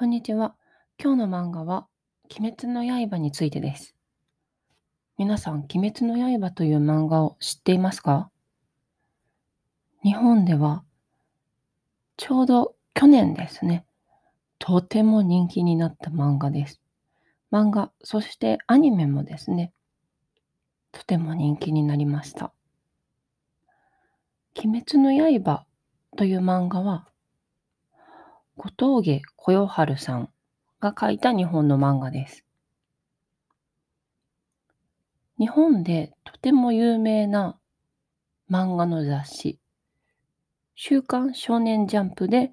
こんにちは。今日の漫画は、鬼滅の刃についてです。皆さん、鬼滅の刃という漫画を知っていますか？日本では、ちょうど去年ですね、とても人気になった漫画です。漫画、そしてアニメもですね、とても人気になりました。鬼滅の刃という漫画は、小峠小夜春さんが書いた日本の漫画です。日本でとても有名な漫画の雑誌、週刊少年ジャンプで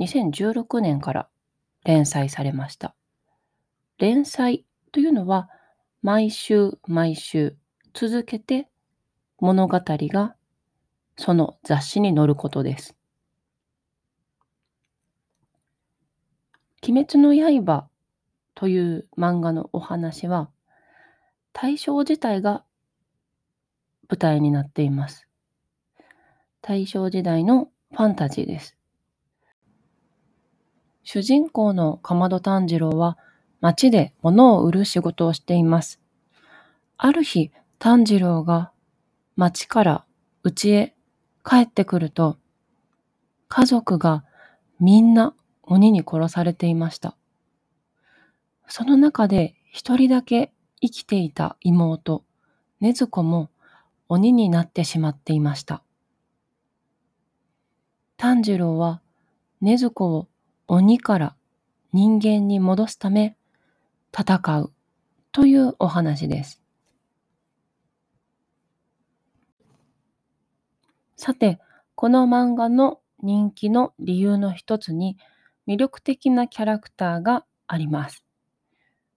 2016年から連載されました。連載というのは毎週毎週続けて物語がその雑誌に載ることです。鬼滅の刃という漫画のお話は、大正時代が舞台になっています。大正時代のファンタジーです。主人公のかまど炭治郎は街で物を売る仕事をしています。ある日、炭治郎が街から家へ帰ってくると、家族がみんな鬼に殺されていました。その中で一人だけ生きていた妹、禰豆子も鬼になってしまっていました。炭治郎は禰豆子を鬼から人間に戻すため戦うというお話です。さて、この漫画の人気の理由の一つに魅力的なキャラクターがあります。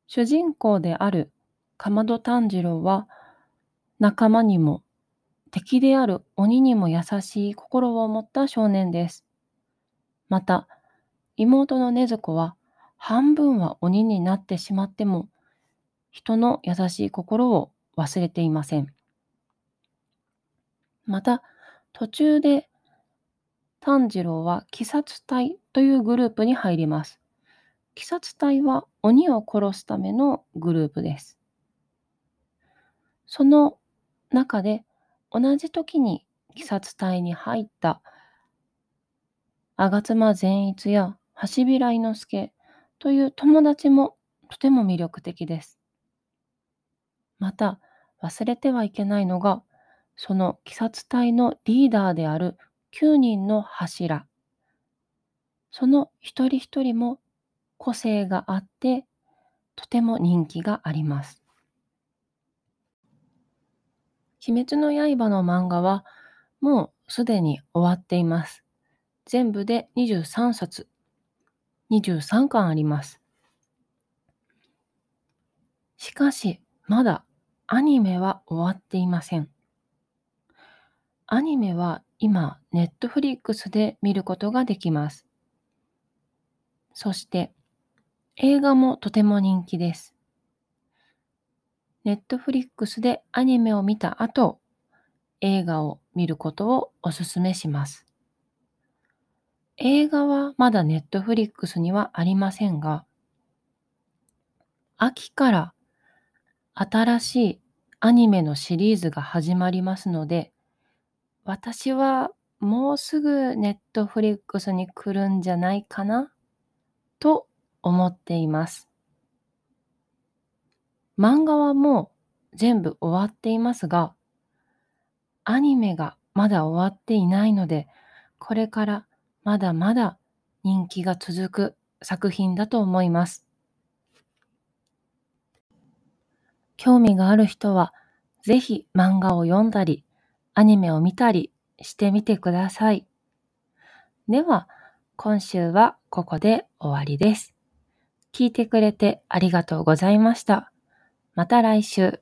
主人公であるかまど炭治郎は仲間にも敵である鬼にも優しい心を持った少年です。また、妹の禰豆子は半分は鬼になってしまっても人の優しい心を忘れていません。また、途中で炭治郎は鬼殺隊というグループに入ります。鬼殺隊は鬼を殺すためのグループです。その中で同じ時に鬼殺隊に入った吾妻善逸や橋平伊之助という友達もとても魅力的です。また忘れてはいけないのがその鬼殺隊のリーダーである9人の柱。その一人一人も個性があって、とても人気があります。鬼滅の刃の漫画はもうすでに終わっています。全部で23冊、23巻あります。しかし、まだアニメは終わっていません。アニメは今、ネットフリックスで見ることができます。そして、映画もとても人気です。ネットフリックスでアニメを見た後、映画を見ることをお勧めします。映画はまだネットフリックスにはありませんが、秋から新しいアニメのシリーズが始まりますので、私はもうすぐネットフリックスに来るんじゃないかなと思っています。漫画はもう全部終わっていますが、アニメがまだ終わっていないので、これからまだまだ人気が続く作品だと思います。興味がある人は、ぜひ漫画を読んだり、アニメを見たりしてみてください。では、今週はここで終わりです。聞いてくれてありがとうございました。また来週。